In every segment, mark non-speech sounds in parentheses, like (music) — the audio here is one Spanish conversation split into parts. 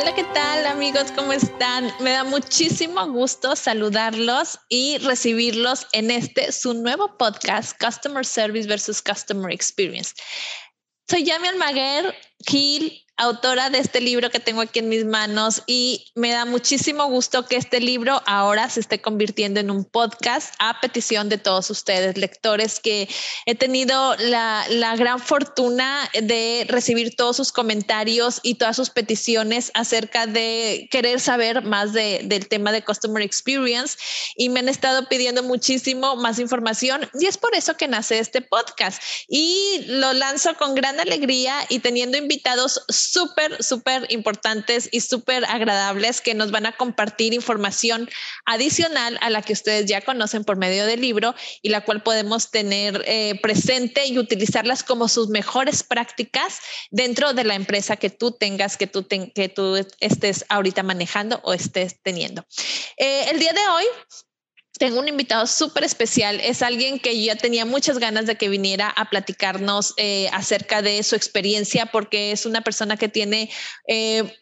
Hola, ¿qué tal amigos? ¿Cómo están? Me da muchísimo gusto saludarlos y recibirlos en este, su nuevo podcast, Customer Service versus Customer Experience. Soy Yami Almaguer Gil, autora de este libro que tengo aquí en mis manos y me da muchísimo gusto que este libro ahora se esté convirtiendo en un podcast a petición de todos ustedes, lectores, que he tenido la, gran fortuna de recibir todos sus comentarios y todas sus peticiones acerca de querer saber más del tema de Customer Experience y me han estado pidiendo muchísimo más información y es por eso que nace este podcast. Y lo lanzo con gran alegría y teniendo invitados súper, súper importantes y súper agradables que nos van a compartir información adicional a la que ustedes ya conocen por medio del libro y la cual podemos tener eh, presente y utilizarlas como sus mejores prácticas dentro de la empresa que tú tengas, que tú, que tú estés ahorita manejando o estés teniendo. Eh, el día de hoy tengo un invitado súper especial. Es alguien que yo ya tenía muchas ganas de que viniera a platicarnos eh, acerca de su experiencia, porque es una persona que tiene eh,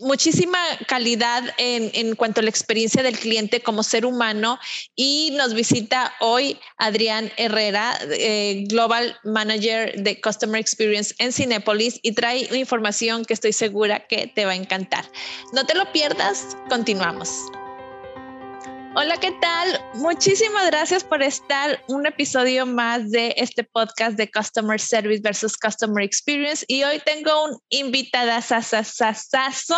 muchísima calidad en, en, cuanto a la experiencia del cliente como ser humano y nos visita hoy Adrián Herrera, eh, Global Manager de Customer Experience en Cinepolis y trae información que estoy segura que te va a encantar. No te lo pierdas, continuamos. Hola, ¿qué tal? Muchísimas gracias por estar un episodio más de este podcast de Customer Service versus Customer Experience. Y hoy tengo un invitada sasasasazo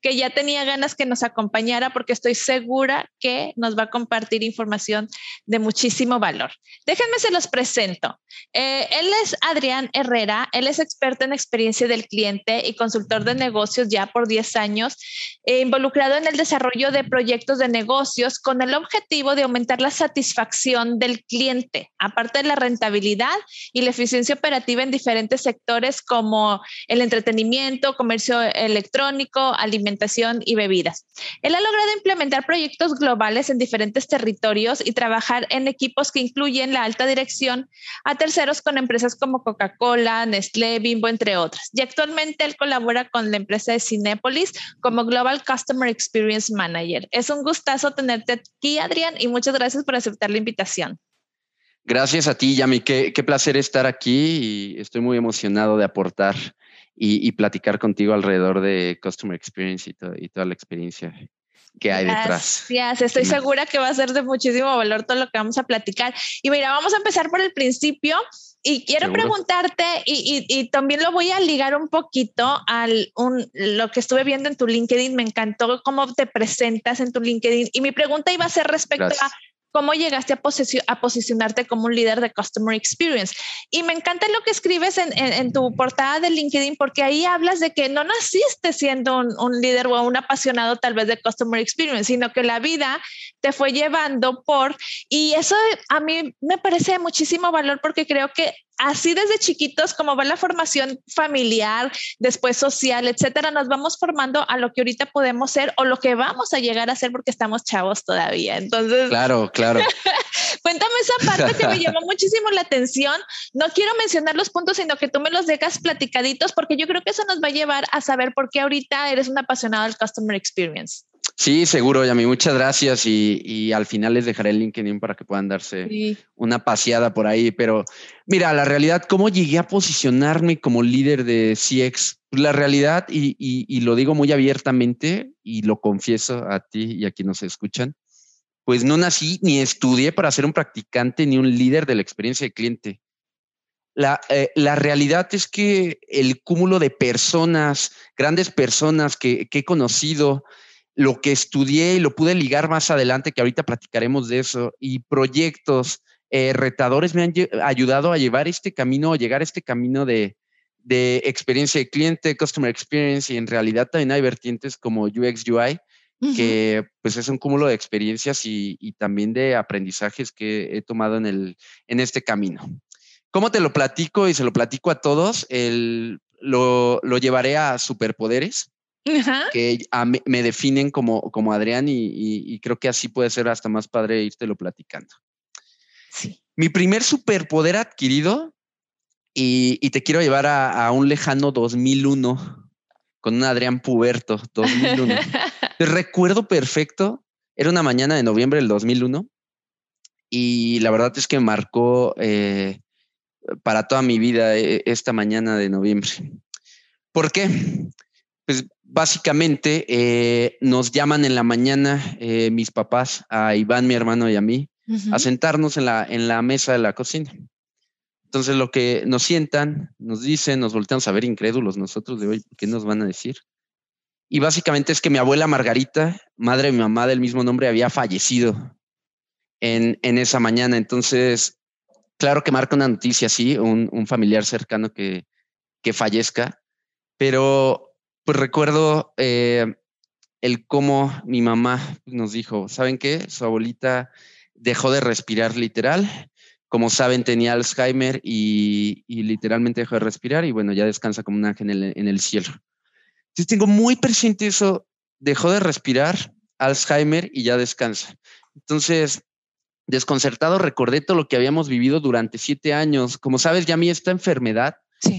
que ya tenía ganas que nos acompañara porque estoy segura que nos va a compartir información de muchísimo valor. Déjenme se los presento. Eh, él es Adrián Herrera, él es experto en experiencia del cliente y consultor de negocios ya por 10 años, eh, involucrado en el desarrollo de proyectos de negocios con con el objetivo de aumentar la satisfacción del cliente, aparte de la rentabilidad y la eficiencia operativa en diferentes sectores como el entretenimiento, comercio electrónico, alimentación y bebidas. Él ha logrado implementar proyectos globales en diferentes territorios y trabajar en equipos que incluyen la alta dirección a terceros con empresas como Coca-Cola, Nestlé, Bimbo, entre otras. Y actualmente él colabora con la empresa de Cinepolis como Global Customer Experience Manager. Es un gustazo tenerte aquí, Adrián, y muchas gracias por aceptar la invitación. Gracias a ti, Yami. Qué placer estar aquí y estoy muy emocionado de aportar y, platicar contigo alrededor de Customer Experience y, toda la experiencia que hay detrás. Gracias, estoy segura que va a ser de muchísimo valor todo lo que vamos a platicar. Y mira, vamos a empezar por el principio. Y quiero preguntarte, y, y, también lo voy a ligar un poquito un, lo que estuve viendo en tu LinkedIn, me encantó cómo te presentas en tu LinkedIn. Y mi pregunta iba a ser respecto a cómo llegaste a, posicionarte como un líder de Customer Experience. Y me encanta lo que escribes en, en, tu portada de LinkedIn, porque ahí hablas de que no naciste siendo un, un, líder o un apasionado tal vez de Customer Experience, sino que la vida te fue llevando por, y eso a mí me parece de muchísimo valor porque creo que así desde chiquitos, como va la formación familiar, después social, etcétera, nos vamos formando a lo que ahorita podemos ser o lo que vamos a llegar a ser porque estamos chavos todavía. Entonces, claro, claro. (laughs) cuéntame esa parte que me llamó (laughs) muchísimo la atención. No quiero mencionar los puntos, sino que tú me los dejas platicaditos porque yo creo que eso nos va a llevar a saber por qué ahorita eres un apasionado del customer experience. Sí, seguro, Yami. Muchas gracias. Y, al final les dejaré el LinkedIn para que puedan darse una paseada por ahí. Pero mira, la realidad, ¿cómo llegué a posicionarme como líder de CX? La realidad, y, lo digo muy abiertamente y lo confieso a ti y a quienes nos escuchan, pues no nací ni estudié para ser un practicante ni un líder de la experiencia de cliente. La, eh, la, realidad es que el cúmulo de personas, grandes personas que, que he conocido, lo que estudié y lo pude ligar más adelante, que ahorita platicaremos de eso, y proyectos eh, retadores me han ayudado a llevar este camino, a llegar a este camino de, experiencia de cliente, customer experience, y en realidad también hay vertientes como UX UI, que pues es un cúmulo de experiencias y, también de aprendizajes que he tomado en, el, en este camino. ¿Cómo te lo platico y se lo platico a todos? El, lo, lo llevaré a superpoderes que me definen como, como Adrián y, creo que así puede ser hasta más padre irte platicando. Sí. Mi primer superpoder adquirido y, te quiero llevar a, un lejano 2001 con un Adrián Puberto, 2001. (laughs) recuerdo perfecto, era una mañana de noviembre del 2001 y la verdad es que marcó eh, para toda mi vida eh, esta mañana de noviembre. ¿Por qué? Pues básicamente eh, nos llaman en la mañana mis papás, a Iván, mi hermano y a mí, a sentarnos en la, en la mesa de la cocina. Entonces lo que nos sientan, nos dicen, nos volteamos a ver incrédulos nosotros de hoy, ¿qué nos van a decir? Y básicamente es que mi abuela Margarita, madre de mi mamá del mismo nombre, había fallecido en, en esa mañana. Entonces, claro que marca una noticia así, un, un familiar cercano que, que, fallezca, pero pues recuerdo eh, el cómo mi mamá nos dijo, ¿saben qué? Su abuelita dejó de respirar literal como saben, tenía Alzheimer y, literalmente dejó de respirar y bueno, ya descansa como un ángel en el, cielo. Entonces tengo muy presente eso, dejó de respirar, Alzheimer y ya descansa. Entonces, desconcertado, recordé todo lo que habíamos vivido durante siete años. Como sabes, ya a mí esta enfermedad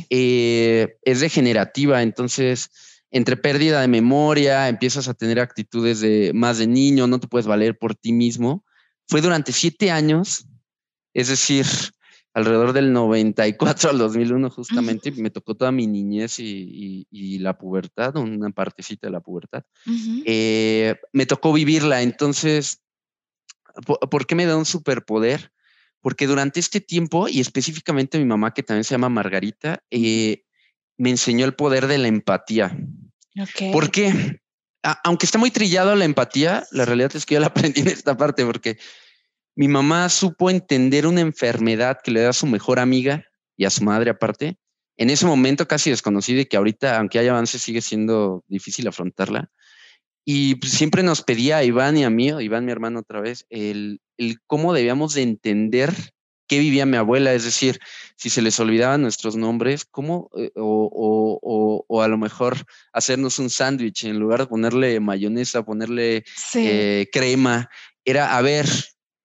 eh, es degenerativa, entonces entre pérdida de memoria, empiezas a tener actitudes de más de niño, no te puedes valer por ti mismo. Fue durante siete años es decir, (laughs) alrededor del 94 al 2001 justamente, me tocó toda mi niñez y, la pubertad, una partecita de la pubertad. Eh, me tocó vivirla, entonces, ¿por, qué me da un superpoder? Porque durante este tiempo, y específicamente mi mamá, que también se llama Margarita, eh, me enseñó el poder de la empatía. ¿Por qué? aunque está muy trillado la empatía, la realidad es que yo la (laughs) aprendí en esta parte, porque mi mamá supo entender una enfermedad que le da a su mejor amiga y a su madre aparte. En ese momento casi desconocida y que ahorita, aunque hay avances, sigue siendo difícil afrontarla. Y pues, siempre nos pedía a Iván y a mí, Iván mi hermano otra vez, el, cómo debíamos de entender qué vivía mi abuela, es decir, si se les olvidaban nuestros nombres, cómo, eh, o, a lo mejor hacernos un sándwich en lugar de ponerle mayonesa, ponerle eh, crema, era, a ver,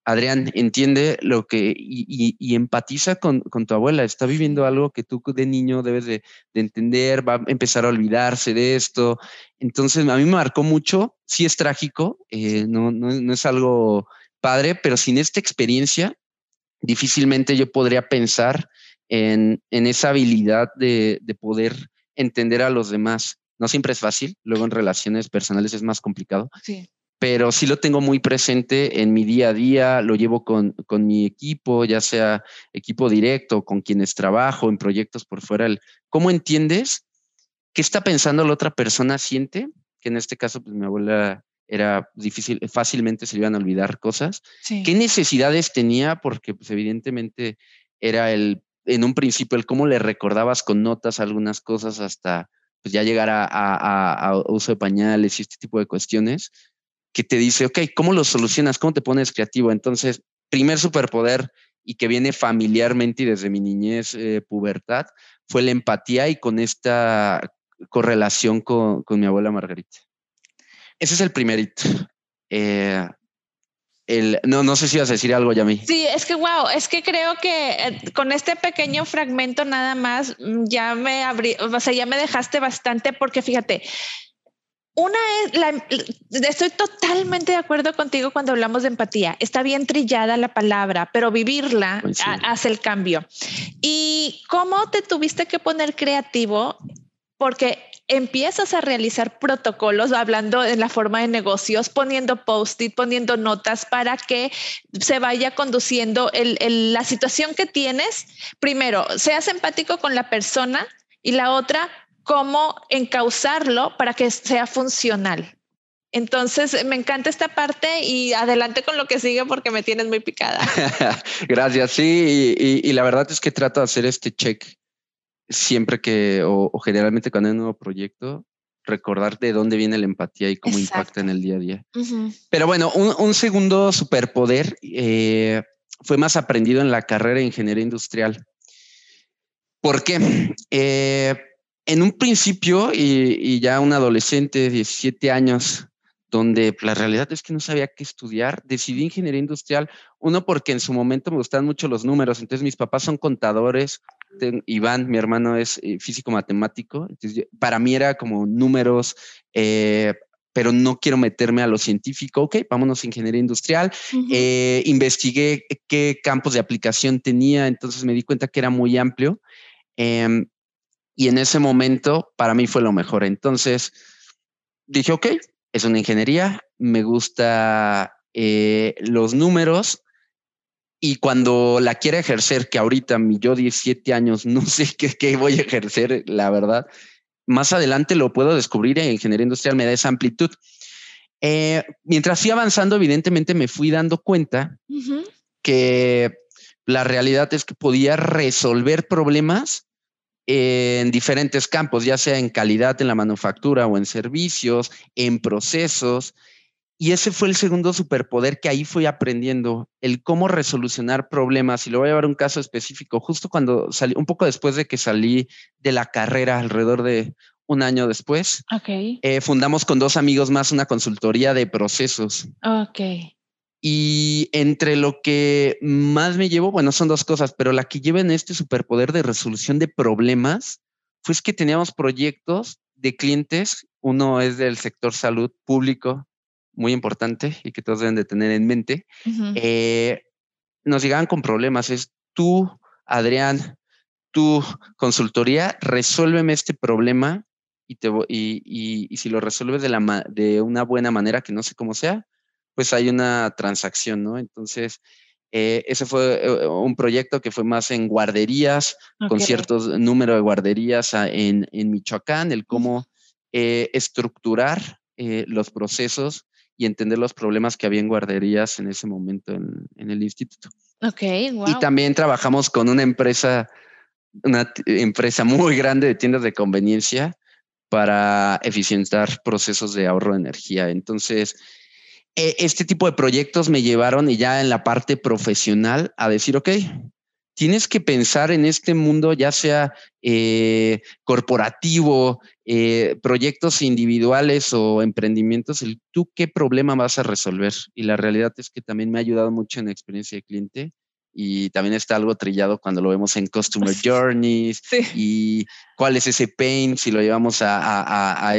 Adrián, entiende lo que y, empatiza con, tu abuela. Está viviendo algo que tú de niño debes de, entender, va a empezar a olvidarse de esto. Entonces, a mí me marcó mucho. Sí es trágico, eh, no, no, es algo padre, pero sin esta experiencia, difícilmente yo podría pensar en, esa habilidad de, de poder entender a los demás. No siempre es fácil, luego en relaciones personales es más complicado. Sí pero sí lo tengo muy presente en mi día a día, lo llevo con, mi equipo, ya sea equipo directo, con quienes trabajo, en proyectos por fuera. ¿Cómo entiendes qué está pensando la otra persona siente? Que en este caso, pues mi abuela era difícil, fácilmente se le iban a olvidar cosas. ¿Qué necesidades tenía? Porque pues evidentemente era el, en un principio, el cómo le recordabas con notas algunas cosas hasta pues ya llegar a, a uso de pañales y este tipo de cuestiones que te dice, ok, ¿cómo lo solucionas? ¿Cómo te pones creativo? Entonces, primer superpoder y que viene familiarmente y desde mi niñez, eh, pubertad, fue la empatía y con esta correlación con, mi abuela Margarita. Ese es el primerito. Eh, el, no, no sé si vas a decir algo, Yami. Sí, es que wow, es que creo que eh, con este pequeño fragmento nada más mm, ya me abrí, o sea, ya me dejaste bastante porque fíjate, una es, la, estoy totalmente de acuerdo contigo cuando hablamos de empatía. Está bien trillada la palabra, pero vivirla hace el cambio. ¿Y cómo te tuviste que poner creativo? Porque empiezas a realizar protocolos, hablando en la forma de negocios, poniendo post-it, poniendo notas para que se vaya conduciendo la situación que tienes. Primero, seas empático con la persona y la otra, cómo encauzarlo para que sea funcional. Entonces, me encanta esta parte y adelante con lo que sigue porque me tienes muy picada. (laughs) Gracias, sí, y, la verdad es que trato de hacer este check siempre que, o, generalmente cuando hay un nuevo proyecto, recordar de dónde viene la empatía y cómo impacta en el día a día. Pero bueno, un, segundo superpoder eh, fue más aprendido en la carrera de ingeniería industrial. ¿Por qué? Eh, en un principio y, ya un adolescente de 17 años, donde la realidad es que no sabía qué estudiar, decidí ingeniería industrial, uno porque en su momento me gustan mucho los números, entonces mis papás son contadores, Iván, mi hermano, es eh, físico matemático. para mí era como números, eh, pero no quiero meterme a lo científico. Ok, vámonos a ingeniería industrial. Eh, investigué qué campos de aplicación tenía, entonces me di cuenta que era muy amplio. Em, y en ese momento, para mí fue lo mejor. Entonces dije, ok, es una ingeniería, me gusta los números y cuando la quiera ejercer, que ahorita mi yo 17 años no sé qué, voy a ejercer, la verdad, más adelante lo puedo descubrir en ingeniería industrial, me da esa amplitud. Eh, mientras fui avanzando, evidentemente me fui dando cuenta que la realidad es que podía resolver problemas en diferentes campos, ya sea en calidad en la manufactura o en servicios, en procesos, y ese fue el segundo superpoder que ahí fui aprendiendo, el cómo resolucionar problemas. Y lo voy a llevar un caso específico, justo cuando salí, un poco después de que salí de la carrera, alrededor de un año después, okay. Eh, fundamos con dos amigos más una consultoría de procesos. Ok. Y entre lo que más me llevo, bueno, son dos cosas, pero la que lleva en este superpoder de resolución de problemas fue que teníamos proyectos de clientes. Uno es del sector salud público, muy importante y que todos deben de tener en mente, eh, nos llegaban con problemas. Es tú, Adrián, tu consultoría, resuélveme este problema y, te, y, y, si lo resuelves de, la, de una buena manera, que no sé cómo sea, pues hay una transacción, ¿no? Entonces, eh, ese fue eh, un proyecto que fue más en guarderías, con ciertos número de guarderías en, en Michoacán, el cómo estructurar los procesos y entender los problemas que había en guarderías en ese momento en, el instituto. Ok, wow. Y también trabajamos con una empresa, una empresa muy grande de tiendas de conveniencia para eficientar procesos de ahorro de energía. Entonces, e, este tipo de proyectos me llevaron y ya en la parte profesional a decir, ok, tienes que pensar en este mundo, ya sea eh, corporativo, eh, proyectos individuales o emprendimientos, el tú qué problema vas a resolver. Y la realidad es que también me ha ayudado mucho en la experiencia de cliente y también está algo trillado cuando lo vemos en Customer (laughs) Journeys y cuál es ese pain si lo llevamos a,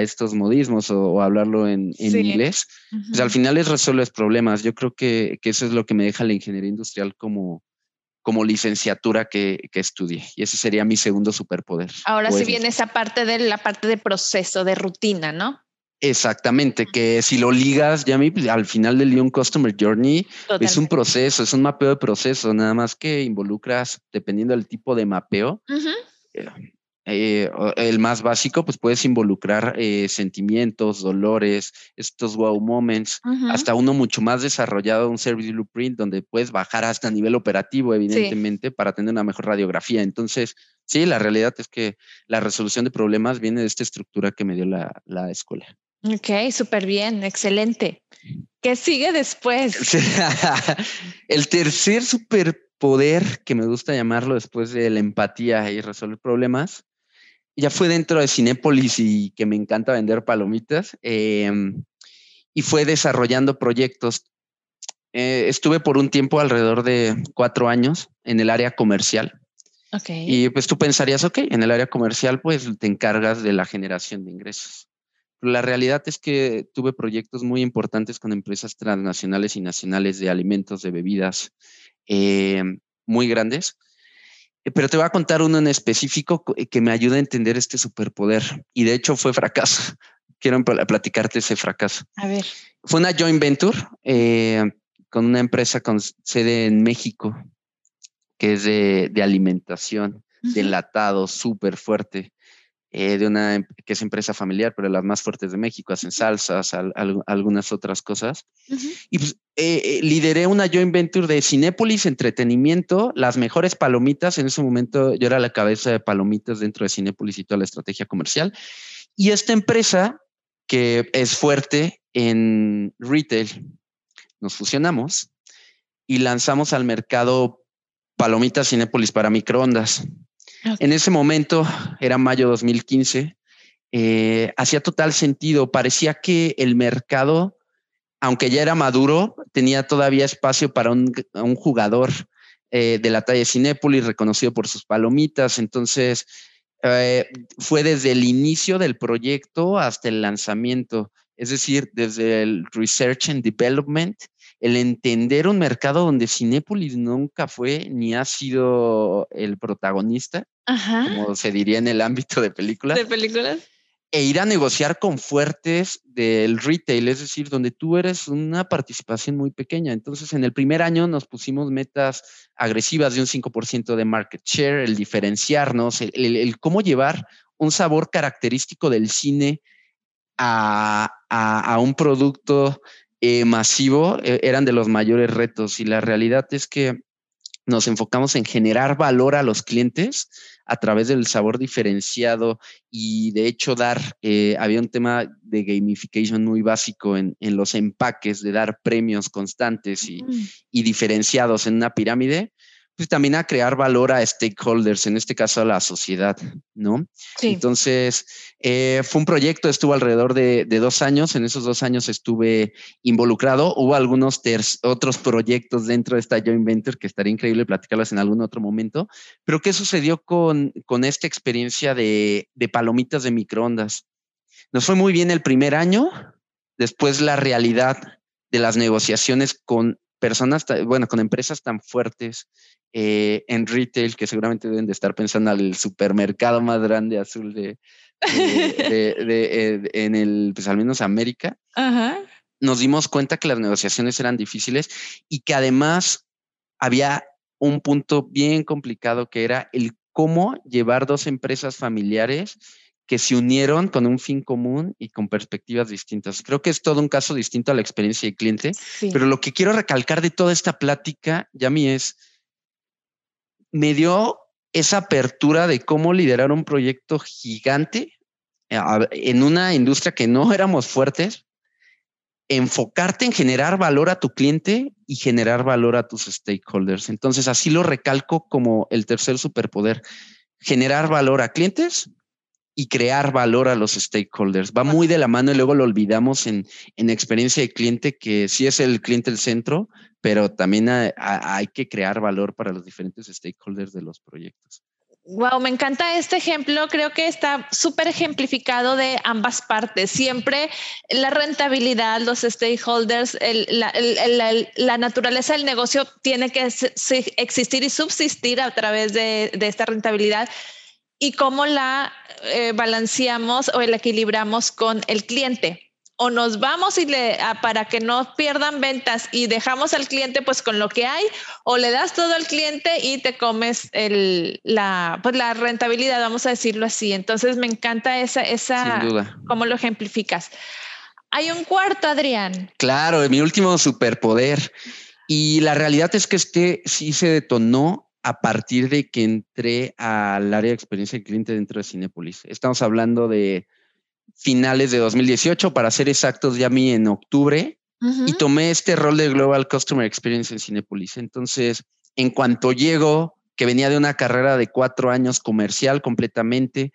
estos modismos o, hablarlo en, inglés. Pues al final es resuelves problemas. Yo creo que, que, eso es lo que me deja la ingeniería industrial como, como licenciatura que, que estudié. Y ese sería mi segundo superpoder. Ahora sí viene esa parte de la parte de proceso, de rutina, ¿no? Exactamente, que si lo ligas, ya pues, al final del un Customer Journey es un proceso, es un mapeo de proceso, nada más que involucras, dependiendo del tipo de mapeo, eh, el más básico, pues puedes involucrar eh, sentimientos, dolores, estos wow moments, hasta uno mucho más desarrollado, un service blueprint, donde puedes bajar hasta nivel operativo, evidentemente, para tener una mejor radiografía. Entonces, sí, la realidad es que la resolución de problemas viene de esta estructura que me dio la, la escuela. Ok, súper bien, excelente. ¿Qué sigue después? (laughs) el tercer superpoder que me gusta llamarlo después de la empatía y resolver problemas ya fue dentro de Cinépolis y que me encanta vender palomitas. Em, y fue desarrollando proyectos. Eh, estuve por un tiempo, alrededor de cuatro años, en el área comercial. Okay. Y pues tú pensarías, ok, en el área comercial pues te encargas de la generación de ingresos. Pero la realidad es que tuve proyectos muy importantes con empresas transnacionales y nacionales de alimentos, de bebidas, em, muy grandes eh, pero te voy a contar uno en específico eh, que me ayuda a entender este superpoder. Y de hecho fue fracaso. (laughs) Quiero platicarte ese fracaso. A ver. Fue una joint venture eh, con una empresa con sede en México, que es de, alimentación, de enlatado, súper fuerte. De una em, que es empresa familiar, pero las más fuertes de México, hacen salsas, algunas otras cosas. Y pues eh, eh, lideré una joint venture de Cinépolis Entretenimiento, las mejores palomitas. En ese momento yo era la cabeza de palomitas dentro de Cinépolis y toda la estrategia comercial. Y esta empresa, que es fuerte en retail, nos fusionamos y lanzamos al mercado palomitas Cinépolis para microondas. En ese momento, era mayo 2015, eh, hacía total sentido. Parecía que el mercado aunque ya era maduro, tenía todavía espacio para un, jugador eh, de la talla Cinépolis, reconocido por sus palomitas. Entonces, eh, fue desde el inicio del proyecto hasta el lanzamiento, es decir, desde el Research and Development, el entender un mercado donde Cinépolis nunca fue ni ha sido el protagonista, como se diría en el ámbito de películas. De películas e ir a negociar con fuertes del retail, es decir, donde tú eres una participación muy pequeña. Entonces, en el primer año nos pusimos metas agresivas de un 5% de market share, el diferenciarnos, el, cómo llevar un sabor característico del cine a, un producto eh, masivo, eh, eran de los mayores retos. Y la realidad es que nos enfocamos en generar valor a los clientes a través del sabor diferenciado y de hecho dar, eh, había un tema de gamification muy básico en, los empaques, de dar premios constantes y, mm. y diferenciados en una pirámide pues también a crear valor a stakeholders, en este caso a la sociedad, ¿no? Entonces, eh, fue un proyecto, estuvo alrededor de, dos años, en esos dos años estuve involucrado, hubo algunos otros proyectos dentro de esta joint venture que estaría increíble platicarlas en algún otro momento, pero ¿qué sucedió con, con esta experiencia de, de palomitas de microondas? Nos fue muy bien el primer año, después la realidad de las negociaciones con personas, bueno, con empresas tan fuertes eh, en retail que seguramente deben de estar pensando al supermercado más grande azul de, (laughs) eh, en el, pues al menos América, nos dimos cuenta que las negociaciones eran difíciles y que además había un punto bien complicado que era el cómo llevar dos empresas familiares que se unieron con un fin común y con perspectivas distintas. Creo que es todo un caso distinto a la experiencia de cliente, pero lo que quiero recalcar de toda esta plática, Yami, es, me dio esa apertura de cómo liderar un proyecto gigante en una industria que no éramos fuertes, enfocarte en generar valor a tu cliente y generar valor a tus stakeholders. Entonces, así lo recalco como el tercer superpoder, generar valor a clientes, y crear valor a los stakeholders. Va muy de la mano y luego lo olvidamos en, en experiencia de cliente, que sí es el cliente el centro, pero también hay, que crear valor para los diferentes stakeholders de los proyectos. Wow, me encanta este ejemplo. Creo que está súper ejemplificado de ambas partes. Siempre la rentabilidad, los stakeholders, la, naturaleza del negocio tiene que existir y subsistir a través de, de esta rentabilidad y cómo la eh, balanceamos o la equilibramos con el cliente. O nos vamos y le, para que no pierdan ventas y dejamos al cliente pues con lo que hay, o le das todo al cliente y te comes el, la, pues, la rentabilidad, vamos a decirlo así. Entonces me encanta esa, esa, cómo lo ejemplificas. Hay un cuarto, Adrián. Claro, mi último superpoder. Y la realidad es que este sí se detonó a partir de que entré al área de experiencia del cliente dentro de Cinepolis. Estamos hablando de finales de 2018, para ser exactos, ya mí en octubre, y tomé este rol de Global Customer Experience en Cinepolis. Entonces, en cuanto llego, que venía de una carrera de cuatro años comercial completamente,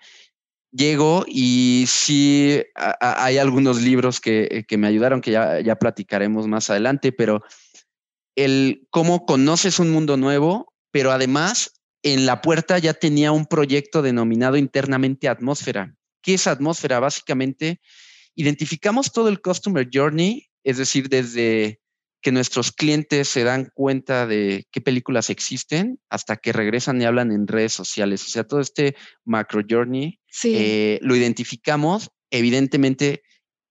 llego y sí hay algunos libros que, que, me ayudaron, que ya, ya platicaremos más adelante, pero el cómo conoces un mundo nuevo pero además en la puerta ya tenía un proyecto denominado internamente Atmósfera. ¿Qué es Atmósfera? Básicamente, identificamos todo el Customer Journey, es decir, desde que nuestros clientes se dan cuenta de qué películas existen hasta que regresan y hablan en redes sociales. O sea, todo este macro journey eh, lo identificamos. Evidentemente,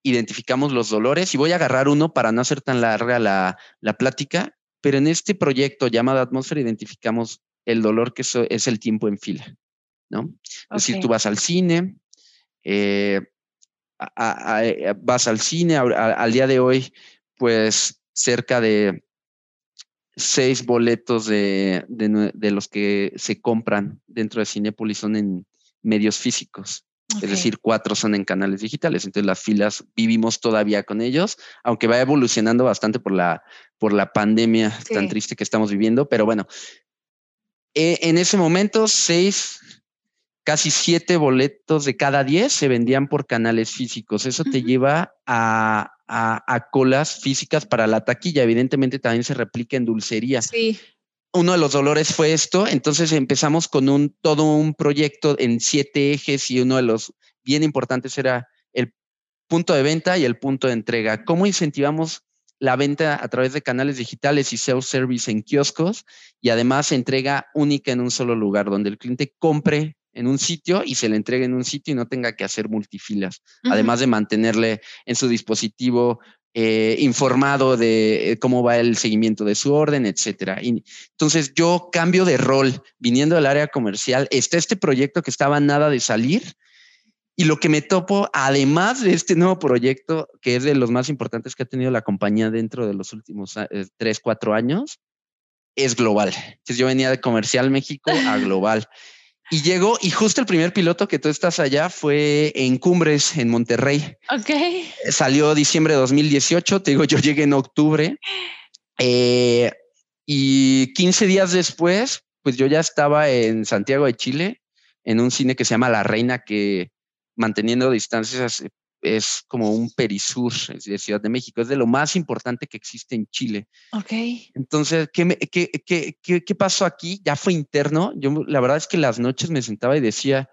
identificamos los dolores y voy a agarrar uno para no hacer tan larga la, la plática. Pero en este proyecto llamado Atmósfera identificamos el dolor que es el tiempo en fila, ¿no? Es decir, tú vas al cine, eh, eh, vas al cine, al día de hoy, pues cerca de seis boletos de, de, los que se compran dentro de Cinepolis son en medios físicos. Es decir, cuatro son en canales digitales. Entonces las filas vivimos todavía con ellos, aunque va evolucionando bastante por la, por la pandemia tan triste que estamos viviendo. Pero bueno, eh, en ese momento, seis, casi siete boletos de cada diez se vendían por canales físicos. Eso te lleva a, a, colas físicas para la taquilla. Evidentemente también se replica en dulcería. Sí. uno de los dolores fue esto, entonces empezamos con un, todo un proyecto en siete ejes y uno de los bien importantes era el punto de venta y el punto de entrega. ¿Cómo incentivamos la venta a través de canales digitales y self-service en kioscos y además entrega única en un solo lugar, donde el cliente compre en un sitio y se le entregue en un sitio y no tenga que hacer multifilas, además de mantenerle en su dispositivo eh, informado de eh, cómo va el seguimiento de su orden, etcétera. entonces yo cambio de rol viniendo del área comercial. Está este proyecto que estaba nada de salir y lo que me topo, además de este nuevo proyecto, que es de los más importantes que ha tenido la compañía dentro de los últimos eh, tres, cuatro años, es global. Entonces yo venía de comercial México a (laughs) global. Y llegó, y justo el primer piloto que tú estás allá fue en Cumbres, en Monterrey. Ok. Salió diciembre de 2018, te digo, yo llegué en octubre. Eh, y 15 días después, pues yo ya estaba en Santiago de Chile, en un cine que se llama La Reina, que manteniendo distancias es como un perisur de Ciudad de México, es de lo más importante que existe en Chile. Ok. Entonces, ¿qué, qué, qué, qué, pasó aquí? Ya fue interno. Yo la verdad es que las noches me sentaba y decía,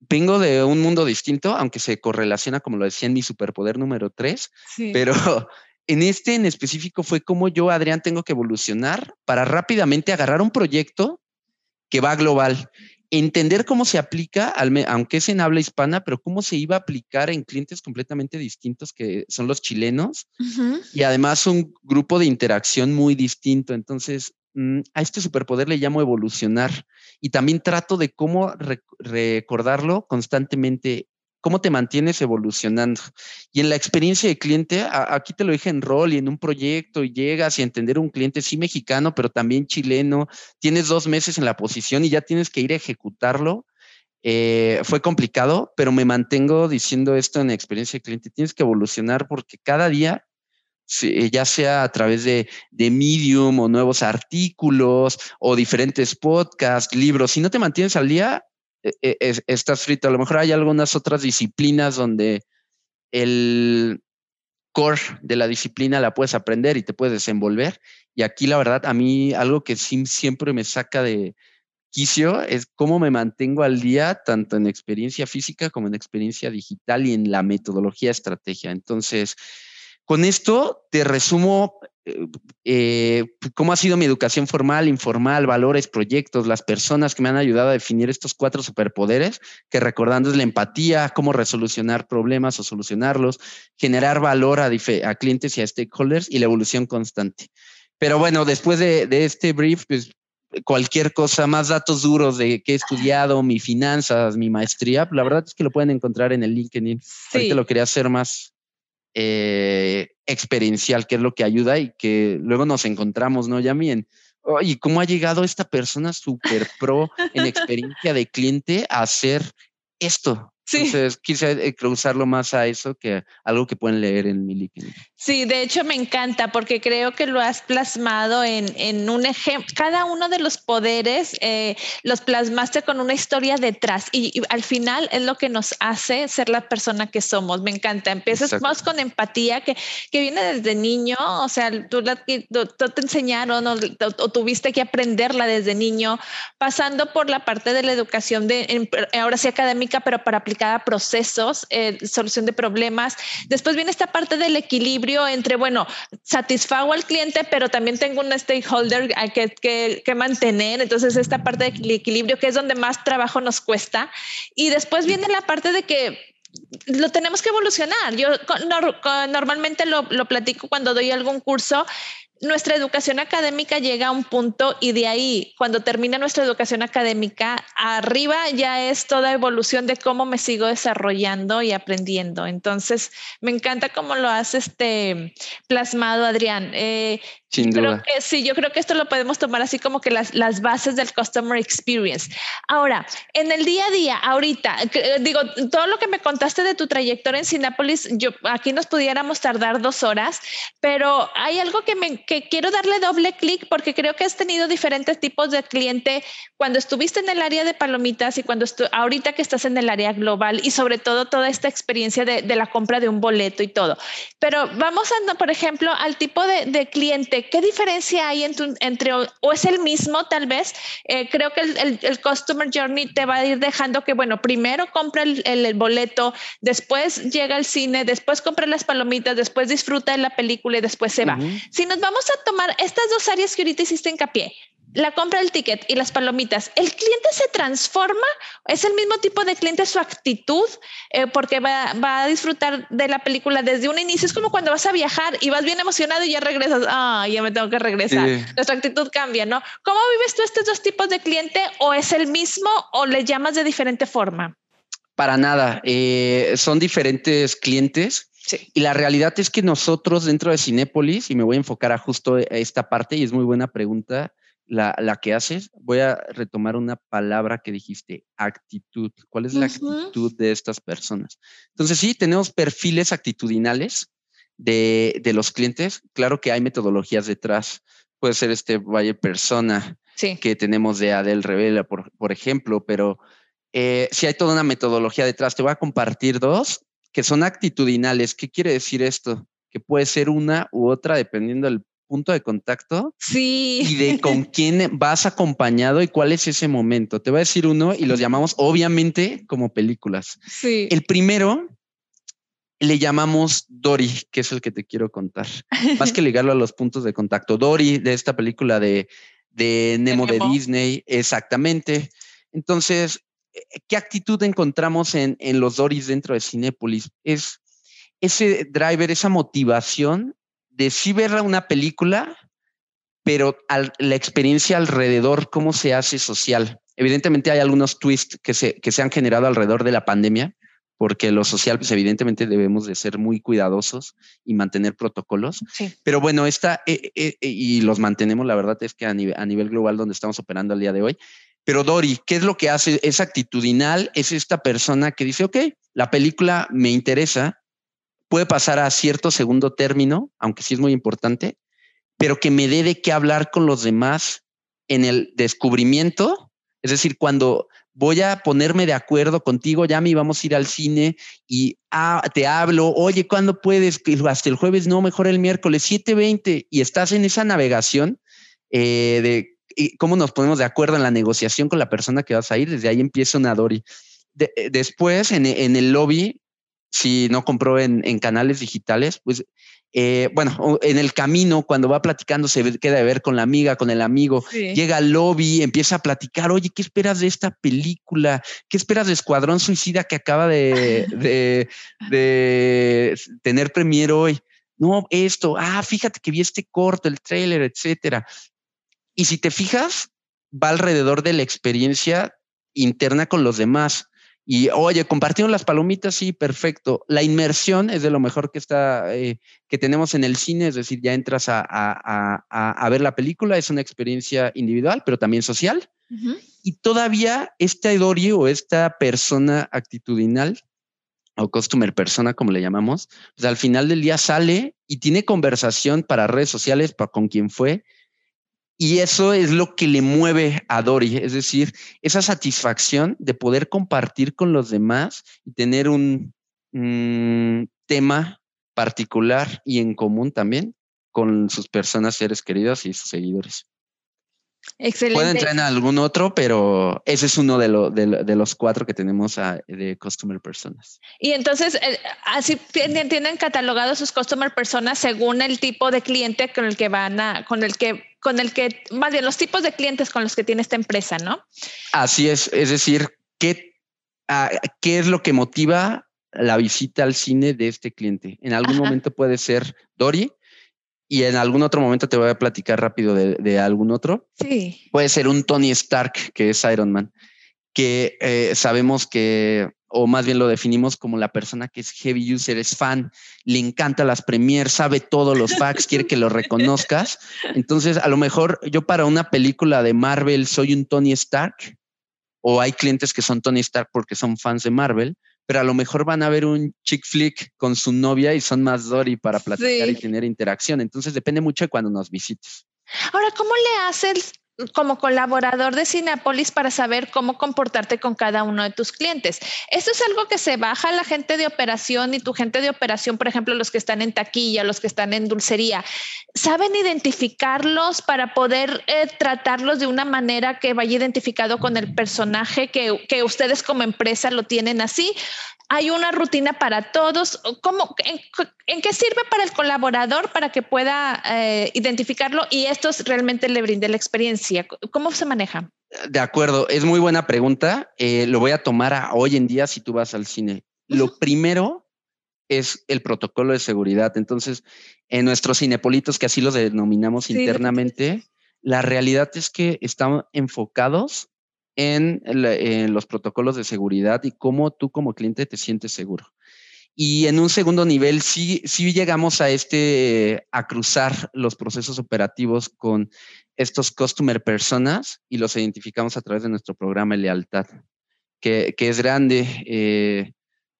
vengo de un mundo distinto, aunque se correlaciona, como lo decía en mi superpoder número tres, pero (laughs) en este en específico fue como yo, Adrián, tengo que evolucionar para rápidamente agarrar un proyecto que va global entender cómo se aplica, aunque es en habla hispana, pero cómo se iba a aplicar en clientes completamente distintos que son los chilenos y además un grupo de interacción muy distinto. Entonces, mm, a este superpoder le llamo evolucionar y también trato de cómo recordarlo constantemente cómo te mantienes evolucionando. Y en la experiencia de cliente, aquí te lo dije en rol y en un proyecto, y llegas y entender un cliente, sí mexicano, pero también chileno, tienes dos meses en la posición y ya tienes que ir a ejecutarlo. Eh, fue complicado, pero me mantengo diciendo esto en experiencia de cliente, tienes que evolucionar porque cada día ya sea a través de, de, Medium o nuevos artículos o diferentes podcasts, libros, si no te mantienes al día, e, e, estás frito. A lo mejor hay algunas otras disciplinas donde el core de la disciplina la puedes aprender y te puedes desenvolver. Y aquí la verdad, a mí algo que siempre me saca de quicio es cómo me mantengo al día, tanto en experiencia física como en experiencia digital y en la metodología estrategia. Entonces, con esto te resumo eh, cómo ha sido mi educación formal, informal, valores, proyectos, las personas que me han ayudado a definir estos cuatro superpoderes, que recordando es la empatía, cómo resolucionar problemas o solucionarlos, generar valor a, a clientes y a stakeholders y la evolución constante. Pero bueno, después de, este brief, pues cualquier cosa, más datos duros de qué he estudiado, mi finanzas, mi maestría, la verdad es que lo pueden encontrar en el LinkedIn. Sí. Ahorita lo quería hacer más, eh, experiencial, que es lo que ayuda y que luego nos encontramos, ¿no, Yami? En, ¿y ¿cómo ha llegado esta persona super pro en experiencia de cliente a hacer esto? Entonces quise eh, cruzarlo más a eso que algo que pueden leer en mi. Sí, de hecho me encanta porque creo que lo has plasmado en, un ejemplo. Cada uno de los poderes eh, los plasmaste con una historia detrás y, al final es lo que nos hace ser la persona que somos. Me encanta. Empiezas más con empatía que, que viene desde niño, o sea, tú, te enseñaron o, tuviste que aprenderla desde niño, pasando por la parte de la educación de ahora sí académica, pero para aplicar cada procesos, eh, solución de problemas. Después viene esta parte del equilibrio entre, bueno, satisfago al cliente, pero también tengo un stakeholder que, que, que mantener. Entonces, esta parte del equilibrio que es donde más trabajo nos cuesta. Y después viene la parte de que lo tenemos que evolucionar. Yo normalmente lo, lo, platico cuando doy algún curso nuestra educación académica llega a un punto y de ahí, cuando termina nuestra educación académica, arriba ya es toda evolución de cómo me sigo desarrollando y aprendiendo. Entonces, me encanta cómo lo has este, plasmado, Adrián. Eh, sin duda. sí, yo creo que esto lo podemos tomar así como que las, las bases del customer experience. Ahora, en el día a día, ahorita, eh, digo, todo lo que me contaste de tu trayectoria en Sinápolis, yo aquí nos pudiéramos tardar dos horas, pero hay algo que, me, que quiero darle doble clic porque creo que has tenido diferentes tipos de cliente cuando estuviste en el área de palomitas y cuando ahorita que estás en el área global y sobre todo toda esta experiencia de, de la compra de un boleto y todo. Pero vamos a, por ejemplo, al tipo de, de cliente ¿qué diferencia hay entre, o es el mismo tal vez? Eh, creo que el, el, Customer Journey te va a ir dejando que, bueno, primero compra el, boleto, después llega al cine, después compra las palomitas, después disfruta de la película y después se va. Si nos vamos a tomar estas dos áreas que ahorita hiciste hincapié, la compra del ticket y las palomitas, ¿el cliente se transforma? ¿Es el mismo tipo de cliente su actitud? Eh, porque va, a disfrutar de la película desde un inicio. Es como cuando vas a viajar y vas bien emocionado y ya regresas. Ah, ya me tengo que regresar. Nuestra actitud cambia, ¿no? ¿Cómo vives tú estos dos tipos de cliente? ¿O es el mismo o le llamas de diferente forma? Para nada. Eh, son diferentes clientes. Y la realidad es que nosotros dentro de Cinépolis, y me voy a enfocar a justo esta parte, y es muy buena pregunta, la, que haces, voy a retomar una palabra que dijiste, actitud. ¿Cuál es la actitud de estas personas? Entonces, sí, tenemos perfiles actitudinales de, los clientes. Claro que hay metodologías detrás. Puede ser este Valle Persona que tenemos de Adel Revela, por, por ejemplo, pero eh, si hay toda una metodología detrás. Te voy a compartir dos que son actitudinales. ¿Qué quiere decir esto? Que puede ser una u otra dependiendo del punto de contacto. Sí. Y de con (laughs) quién vas acompañado y cuál es ese momento. Te voy a decir uno y los llamamos obviamente como películas. Sí. El primero le llamamos Dory, que es el que te quiero contar. (laughs) Más que ligarlo a los puntos de contacto. Dory de esta película de, de Nemo de, Disney, exactamente. Entonces, ¿qué actitud encontramos en, en los Doris dentro de Cinépolis? Es ese driver, esa motivación de sí ver una película, pero la experiencia alrededor, cómo se hace social. Evidentemente hay algunos twists que se, que se han generado alrededor de la pandemia, porque lo social, pues evidentemente debemos de ser muy cuidadosos y mantener protocolos. Pero bueno, esta, eh, eh, eh, y los mantenemos, la verdad es que a nivel, a nivel global donde estamos operando al día de hoy. Pero Dori, ¿qué es lo que hace? Es actitudinal, es esta persona que dice, ok, la película me interesa, puede pasar a cierto segundo término, aunque sí es muy importante, pero que me dé de qué hablar con los demás en el descubrimiento. Es decir, cuando voy a ponerme de acuerdo contigo, ya me íbamos a ir al cine y ah, te hablo, oye, ¿cuándo puedes? Hasta el jueves, no, mejor el miércoles, 7.20, y estás en esa navegación eh, de cómo nos ponemos de acuerdo en la negociación con la persona que vas a ir, desde ahí empieza una Dori. después, en, en, el lobby, si no compró en, canales digitales, pues eh, bueno, en el camino, cuando va platicando, se queda de ver con la amiga, con el amigo, llega al lobby, empieza a platicar, oye, ¿qué esperas de esta película? ¿Qué esperas de Escuadrón Suicida que acaba de, (laughs) de, tener premier hoy? No, esto, ah, fíjate que vi este corto, el trailer, etcétera. Y si te fijas, va alrededor de la experiencia interna con los demás. Y oye, compartieron las palomitas, sí, perfecto. La inmersión es de lo mejor que está, eh, que tenemos en el cine, es decir, ya entras a, a, a, ver la película, es una experiencia individual, pero también social. Y todavía este Dory o esta persona actitudinal o customer persona, como le llamamos, pues al final del día sale y tiene conversación para redes sociales, para con quien fue, y eso es lo que le mueve a Dory, es decir, esa satisfacción de poder compartir con los demás y tener un tema particular y en común también con sus personas, seres queridos y sus seguidores. Excelente. Puede entrar en algún otro, pero ese es uno de, de, los cuatro que tenemos de Customer Personas. Y entonces, eh, así tienen, tienen catalogados sus Customer Personas según el tipo de cliente con el que van a, con el que, con el que, más bien los tipos de clientes con los que tiene esta empresa, ¿no? Así es, es decir, ¿qué, qué es lo que motiva la visita al cine de este cliente? En algún momento puede ser Dory, y en algún otro momento te voy a platicar rápido de, algún otro. Sí. Puede ser un Tony Stark, que es Iron Man, que eh, sabemos que, o más bien lo definimos como la persona que es heavy user, es fan, le encanta las premiers, sabe todos los facts, quiere que lo reconozcas. Entonces, a lo mejor yo para una película de Marvel soy un Tony Stark, o hay clientes que son Tony Stark porque son fans de Marvel, pero a lo mejor van a ver un chick flick con su novia y son más Dory para platicar y tener interacción. Entonces depende mucho de cuando nos visites. Ahora, ¿cómo le haces como colaborador de Cinepolis para saber cómo comportarte con cada uno de tus clientes. Esto es algo que se baja la gente de operación y tu gente de operación, por ejemplo, los que están en taquilla, los que están en dulcería, saben identificarlos para poder eh, tratarlos de una manera que vaya identificado con el personaje que, que ustedes como empresa lo tienen así hay una rutina para todos. ¿Cómo, en, qué sirve para el colaborador para que pueda eh, identificarlo y esto realmente le brinde la experiencia? ¿Cómo se maneja? De acuerdo, es muy buena pregunta. Eh, lo voy a tomar a hoy en día si tú vas al cine. Lo primero es el protocolo de seguridad. Entonces, en nuestros cinepolitos, que así los denominamos internamente, la realidad es que están enfocados en, los protocolos de seguridad y cómo tú como cliente te sientes seguro. Y en un segundo nivel, sí, sí llegamos a este, a cruzar los procesos operativos con estos customer personas y los identificamos a través de nuestro programa de lealtad, que, que es grande. Eh,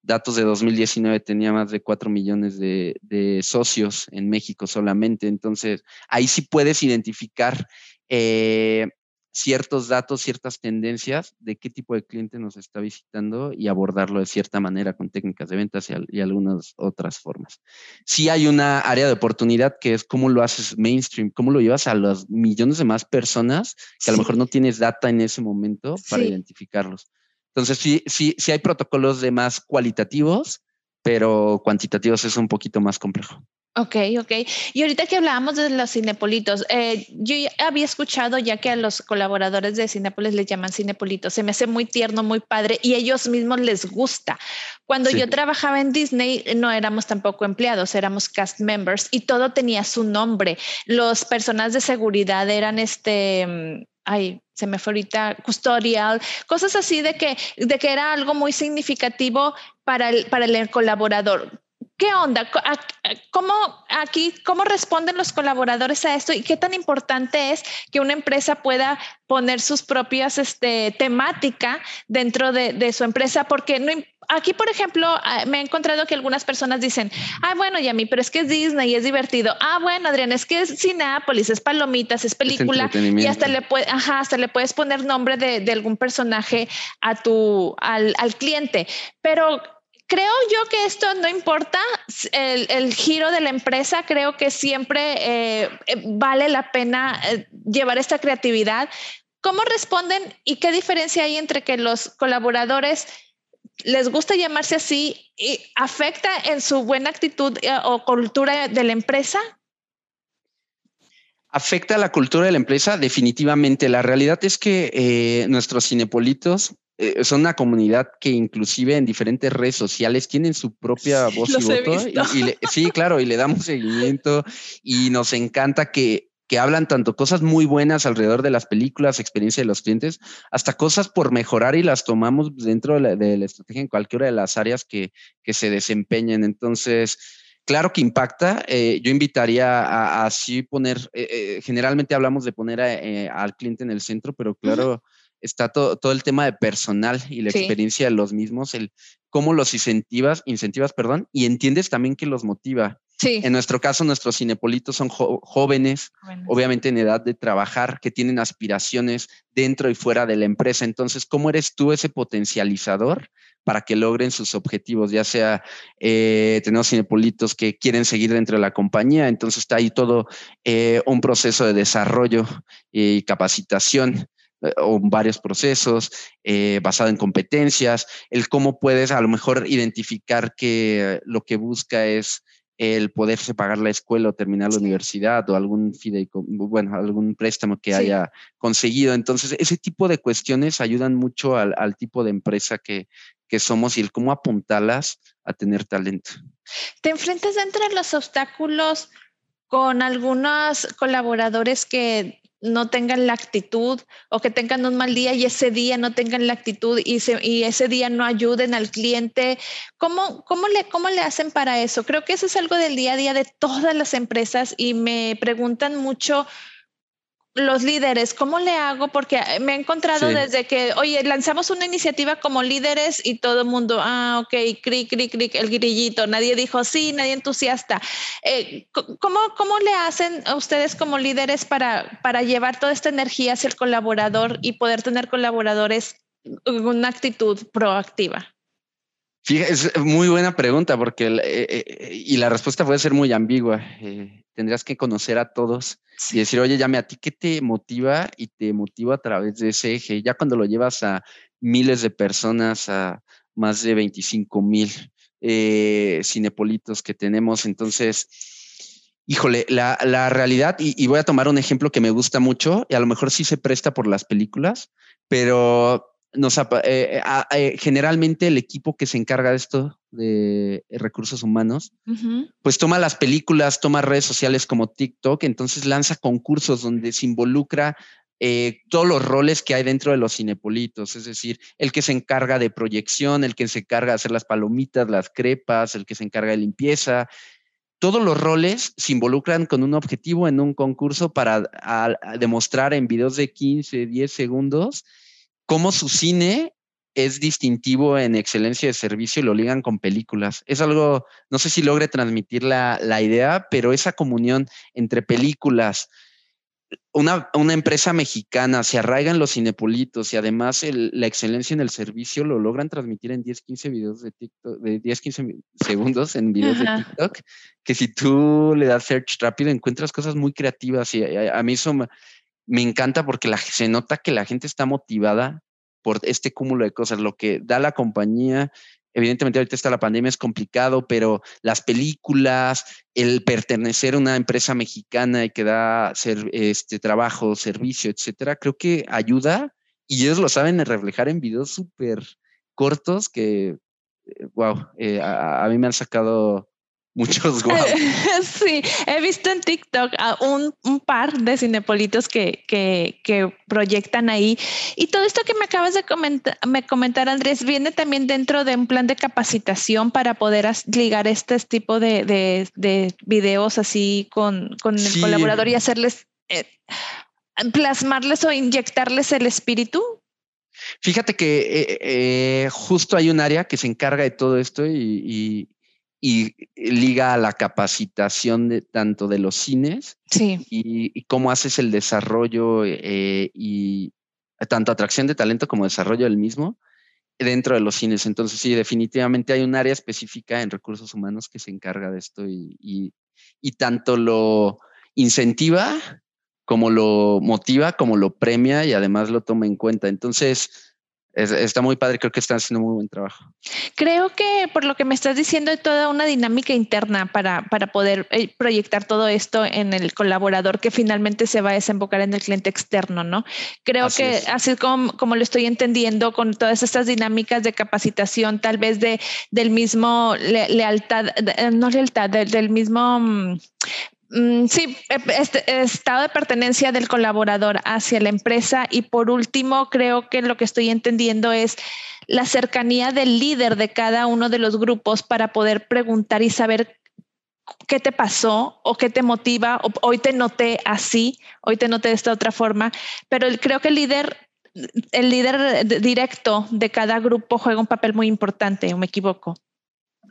datos de 2019 tenía más de 4 millones de, de, socios en México solamente. Entonces, ahí sí puedes identificar eh, ciertos datos, ciertas tendencias de qué tipo de cliente nos está visitando y abordarlo de cierta manera con técnicas de ventas y, algunas otras formas. Sí hay una área de oportunidad que es cómo lo haces mainstream, cómo lo llevas a los millones de más personas que a lo mejor no tienes data en ese momento para identificarlos. Entonces, sí, sí, sí hay protocolos de más cualitativos, pero cuantitativos es un poquito más complejo. Ok, ok. Y ahorita que hablábamos de los cinepolitos, eh, yo había escuchado ya que a los colaboradores de Cinepolis les llaman cinepolitos. Se me hace muy tierno, muy padre y ellos mismos les gusta. Cuando yo trabajaba en Disney no éramos tampoco empleados, éramos cast members y todo tenía su nombre. Los personas de seguridad eran este, ay, se me fue ahorita, custodial, cosas así de que, de que era algo muy significativo para el, para el colaborador ¿Qué onda? ¿Cómo aquí, cómo responden los colaboradores a esto y qué tan importante es que una empresa pueda poner sus propias este, temática dentro de, su empresa? Porque no, aquí, por ejemplo, ah, me he encontrado que algunas personas dicen, ah, bueno, Yami, pero es que es Disney y es divertido. Ah, bueno, Adrián, es que es Cineápolis, es palomitas, es película y hasta le, puede, ajá, hasta le puedes poner nombre de, de algún personaje a tu, al, al cliente. Pero Creo yo que esto no importa el, giro de la empresa, creo que siempre eh, eh, vale la pena eh, llevar esta creatividad. ¿Cómo responden y qué diferencia hay entre que los colaboradores les gusta llamarse así y afecta en su buena actitud o cultura de la empresa? Afecta la cultura de la empresa, definitivamente. La realidad es que nuestros cinepolitos eh, son una comunidad que inclusive en diferentes redes sociales tienen su propia voz y voto. sí, claro, y le damos seguimiento y nos encanta que, que hablan tanto cosas muy buenas alrededor de las películas, experiencia de los clientes, hasta cosas por mejorar y las tomamos dentro de la, estrategia en cualquiera de las áreas que, que se desempeñen. Entonces, claro que impacta. Eh, yo invitaría a, así poner, eh, generalmente hablamos de poner al cliente en el centro, pero claro está todo, todo el tema de personal y la experiencia de los mismos, el cómo los incentivas, incentivas, perdón, y entiendes también que los motiva. Sí. En nuestro caso, nuestros cinepolitos son jóvenes, obviamente en edad de trabajar, que tienen aspiraciones dentro y fuera de la empresa. Entonces, ¿cómo eres tú ese potencializador para que logren sus objetivos? Ya sea, eh, tenemos cinepolitos que quieren seguir dentro de la compañía, entonces está ahí todo eh, un proceso de desarrollo y capacitación o varios procesos eh, basado en competencias, el cómo puedes a lo mejor identificar que lo que busca es el poderse pagar la escuela o terminar la universidad o algún bueno, algún préstamo que haya conseguido. Entonces, ese tipo de cuestiones ayudan mucho al, al tipo de empresa que, que somos y el cómo apuntarlas a tener talento. ¿Te enfrentas entre los obstáculos con algunos colaboradores que no tengan la actitud o que tengan un mal día y ese día no tengan la actitud y, y ese día no ayuden al cliente. ¿Cómo, cómo, le, ¿Cómo le hacen para eso? Creo que eso es algo del día a día de todas las empresas y me preguntan mucho los líderes, ¿cómo le hago? Porque me he encontrado desde que, oye, lanzamos una iniciativa como líderes y todo el mundo, ah, ok, cric, cric, cric, el grillito, nadie dijo sí, nadie entusiasta. Eh, ¿cómo, ¿Cómo le hacen a ustedes como líderes para, para llevar toda esta energía hacia el colaborador y poder tener colaboradores con una actitud proactiva? Fíjate, es muy buena pregunta porque eh, eh, y la respuesta puede ser muy ambigua. tendrías que conocer a todos y decir, oye, llame a ti, ¿qué te motiva? Y te motiva a través de ese eje. Ya cuando lo llevas a miles de personas, a más de 25 mil eh, cinepolitos que tenemos, entonces, híjole, la, realidad, y, voy a tomar un ejemplo que me gusta mucho, y a lo mejor sí se presta por las películas, pero nos, eh, eh, generalmente el equipo que se encarga de esto de recursos humanos, pues toma las películas, toma redes sociales como TikTok, entonces lanza concursos donde se involucra eh, todos los roles que hay dentro de los cinepolitos, es decir, el que se encarga de proyección, el que se encarga de hacer las palomitas, las crepas, el que se encarga de limpieza. Todos los roles se involucran con un objetivo en un concurso para demostrar en videos de 15, 10 segundos cómo su cine es distintivo en excelencia de servicio y lo ligan con películas. Es algo, no sé si logre transmitir la, idea, pero esa comunión entre películas, una, una, empresa mexicana se arraiga en los cinepolitos y además la excelencia en el servicio lo logran transmitir en 10, 15 videos de TikTok, de 10, 15 segundos en videos de TikTok, que si tú le das search rápido encuentras cosas muy creativas y a, mí eso me encanta porque se nota que la gente está motivada por este cúmulo de cosas, lo que da la compañía. Evidentemente ahorita está la pandemia, es complicado, pero las películas, el pertenecer a una empresa mexicana y que da este, trabajo, servicio, etcétera, creo que ayuda y ellos lo saben reflejar en videos súper cortos que, wow, eh, eh, a, mí me han sacado muchos (laughs) guapos. (laughs) sí, he visto en TikTok a un, un par de cinepolitos que, que, que, proyectan ahí. Y todo esto que me acabas de comentar, me comentar, Andrés, viene también dentro de un plan de capacitación para poder ligar este tipo de, de, de videos así con, con el colaborador y hacerles, eh, plasmarles o inyectarles el espíritu. Fíjate que eh, eh, justo hay un área que se encarga de todo esto y y liga a la capacitación de tanto de los cines y, cómo haces el desarrollo eh, y tanto atracción de talento como desarrollo del mismo dentro de los cines. Entonces, sí, definitivamente hay un área específica en recursos humanos que se encarga de esto y, y tanto lo incentiva como lo motiva, como lo premia y además lo toma en cuenta. Entonces, está muy padre, creo que están haciendo muy buen trabajo. Creo que por lo que me estás diciendo hay toda una dinámica interna para, para poder eh, proyectar todo esto en el colaborador que finalmente se va a desembocar en el cliente externo, ¿no? Creo que así como, como lo estoy entendiendo con todas estas dinámicas de capacitación, tal vez de, del mismo lealtad, no lealtad, del mismo Mm, sí, e, estado de pertenencia del colaborador hacia la empresa. Y por último creo que lo que estoy entendiendo es la cercanía del líder de cada uno de los grupos para poder preguntar y saber qué te pasó o qué te motiva. hoy te noté así, hoy te noté de esta otra forma, pero creo que el líder, el líder directo de cada grupo juega un papel muy importante, o me equivoco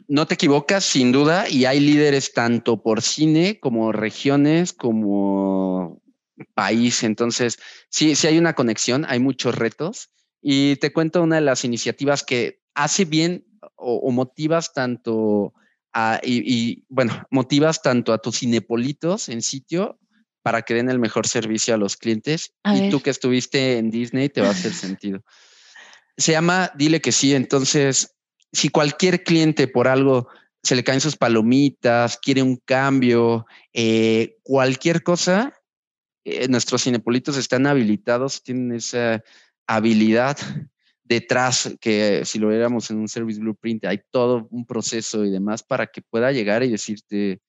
no te equivocas, sin duda, y hay líderes tanto por cine como regiones, como país. Entonces, sí, sí hay una conexión, hay muchos retos. Y te cuento una de las iniciativas que hace bien o, motivas tanto a, y, bueno, motivas tanto a tus cinepolitos en sitio para que den el mejor servicio a los clientes. y tú que estuviste en Disney te va a hacer sentido. Se llama Dile que sí. Entonces, si cualquier cliente por algo se le caen sus palomitas, quiere un cambio, eh, cualquier cosa, eh, nuestros cinepolitos están habilitados, tienen esa habilidad detrás que si lo viéramos en un service blueprint, hay todo un proceso y demás para que pueda llegar y decirte,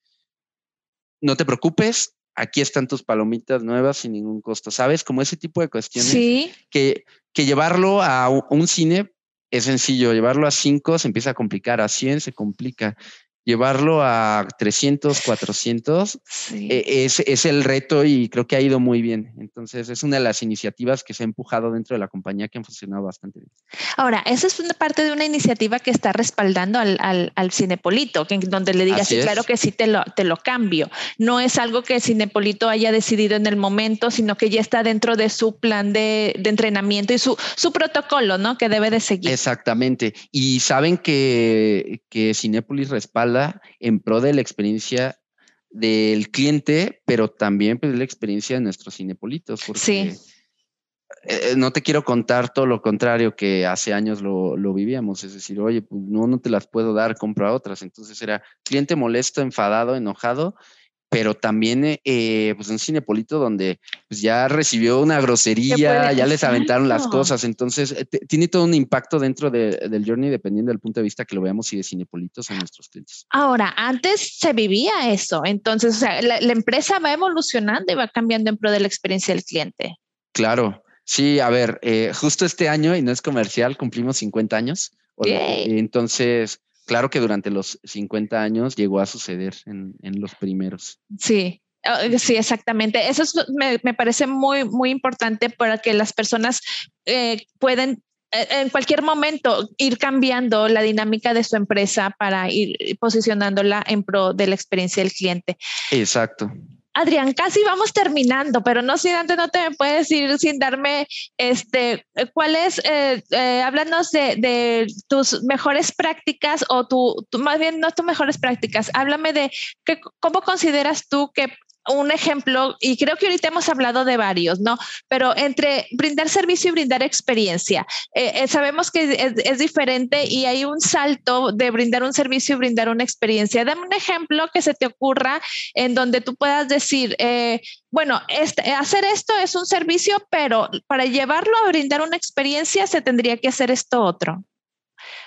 no te preocupes, aquí están tus palomitas nuevas sin ningún costo, ¿sabes? Como ese tipo de cuestiones. Sí. Que, que llevarlo a un cine es sencillo, llevarlo a 5 se empieza a complicar, a 100 se complica. Llevarlo a 300, 400 e, es, es, el reto y creo que ha ido muy bien. Entonces, es una de las iniciativas que se ha empujado dentro de la compañía que han funcionado bastante bien. Ahora, esa es una parte de una iniciativa que está respaldando al, al, al Cinepolito, que, donde le digas, sí, claro que sí, te lo, te lo cambio. No es algo que Cinepolito haya decidido en el momento, sino que ya está dentro de su plan de, de entrenamiento y su, su protocolo, ¿no? Que debe de seguir. Exactamente. Y saben que, que Cinépolis respalda en pro de la experiencia del cliente, pero también pues, la experiencia de nuestros cinepolitos. Porque sí. Eh, no te quiero contar todo lo contrario que hace años lo, lo, vivíamos, es decir, oye, pues no, no te las puedo dar, compra otras. Entonces era cliente molesto, enfadado, enojado pero también eh, pues un cinepolito donde pues ya recibió una grosería, ya les aventaron las cosas, entonces eh, tiene todo un impacto dentro de, del journey dependiendo del punto de vista que lo veamos y de cinepolitos a nuestros clientes. Ahora, antes se vivía eso, entonces o sea, la, la, empresa va evolucionando y va cambiando en pro de la experiencia del cliente. Claro, sí, a ver, eh, justo este año, y no es comercial, cumplimos 50 años, entonces claro que durante los 50 años llegó a suceder en, en los primeros. Sí, ah, Sí, exactamente. Eso es, me, me, parece muy, muy importante para que las personas eh, puedan eh, en cualquier momento ir cambiando la dinámica de su empresa para ir posicionándola en pro de la experiencia del cliente. Exacto. Adrián, casi vamos terminando, pero no sin antes no te puedes ir sin darme este cuál es, eh, eh, háblanos de, tus mejores prácticas o tu, más bien no tus mejores prácticas, háblame de cómo consideras tú que un ejemplo, y creo que ahorita hemos hablado de varios, ¿no? Pero entre brindar servicio y brindar experiencia, eh, eh, sabemos que es, es, diferente y hay un salto de brindar un servicio y brindar una experiencia. Dame un ejemplo que se te ocurra en donde tú puedas decir, eh, bueno, este, hacer esto es un servicio, pero para llevarlo a brindar una experiencia se tendría que hacer esto otro.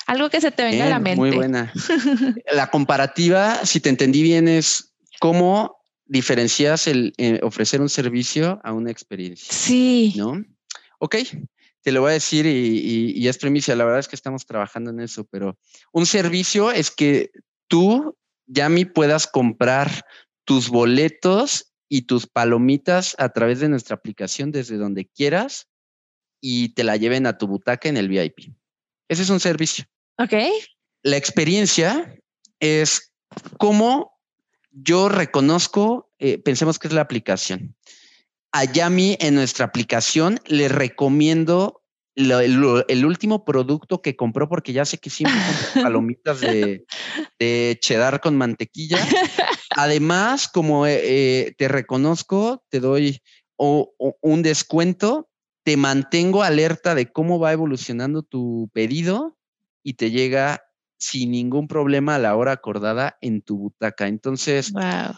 Algo que se te venga bien, a la mente. Muy buena. (laughs) la comparativa, si te entendí bien, es cómo diferencias el eh, ofrecer un servicio a una experiencia. Sí. ¿No? Ok, te lo voy a decir y, y, y, es premisa. La verdad es que estamos trabajando en eso, pero un servicio es que tú, Yami, puedas comprar tus boletos y tus palomitas a través de nuestra aplicación desde donde quieras y te la lleven a tu butaca en el VIP. Ese es un servicio. Ok. La experiencia es cómo yo reconozco, eh, pensemos que es la aplicación. A Yami en nuestra aplicación le recomiendo lo, el, el, último producto que compró porque ya sé que siempre (laughs) palomitas de, de, cheddar con mantequilla. (laughs) Además, como eh, eh, te reconozco, te doy o, o un descuento, te mantengo alerta de cómo va evolucionando tu pedido y te llega sin ningún problema a la hora acordada en tu butaca. Entonces, wow.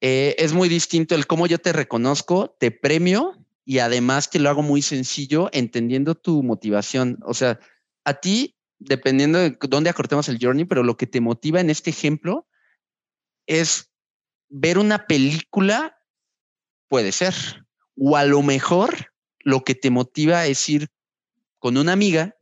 eh, es muy distinto el cómo yo te reconozco, te premio y además que lo hago muy sencillo entendiendo tu motivación. O sea, a ti, dependiendo de dónde acortemos el journey, pero lo que te motiva en este ejemplo es ver una película, puede ser, o a lo mejor lo que te motiva es ir con una amiga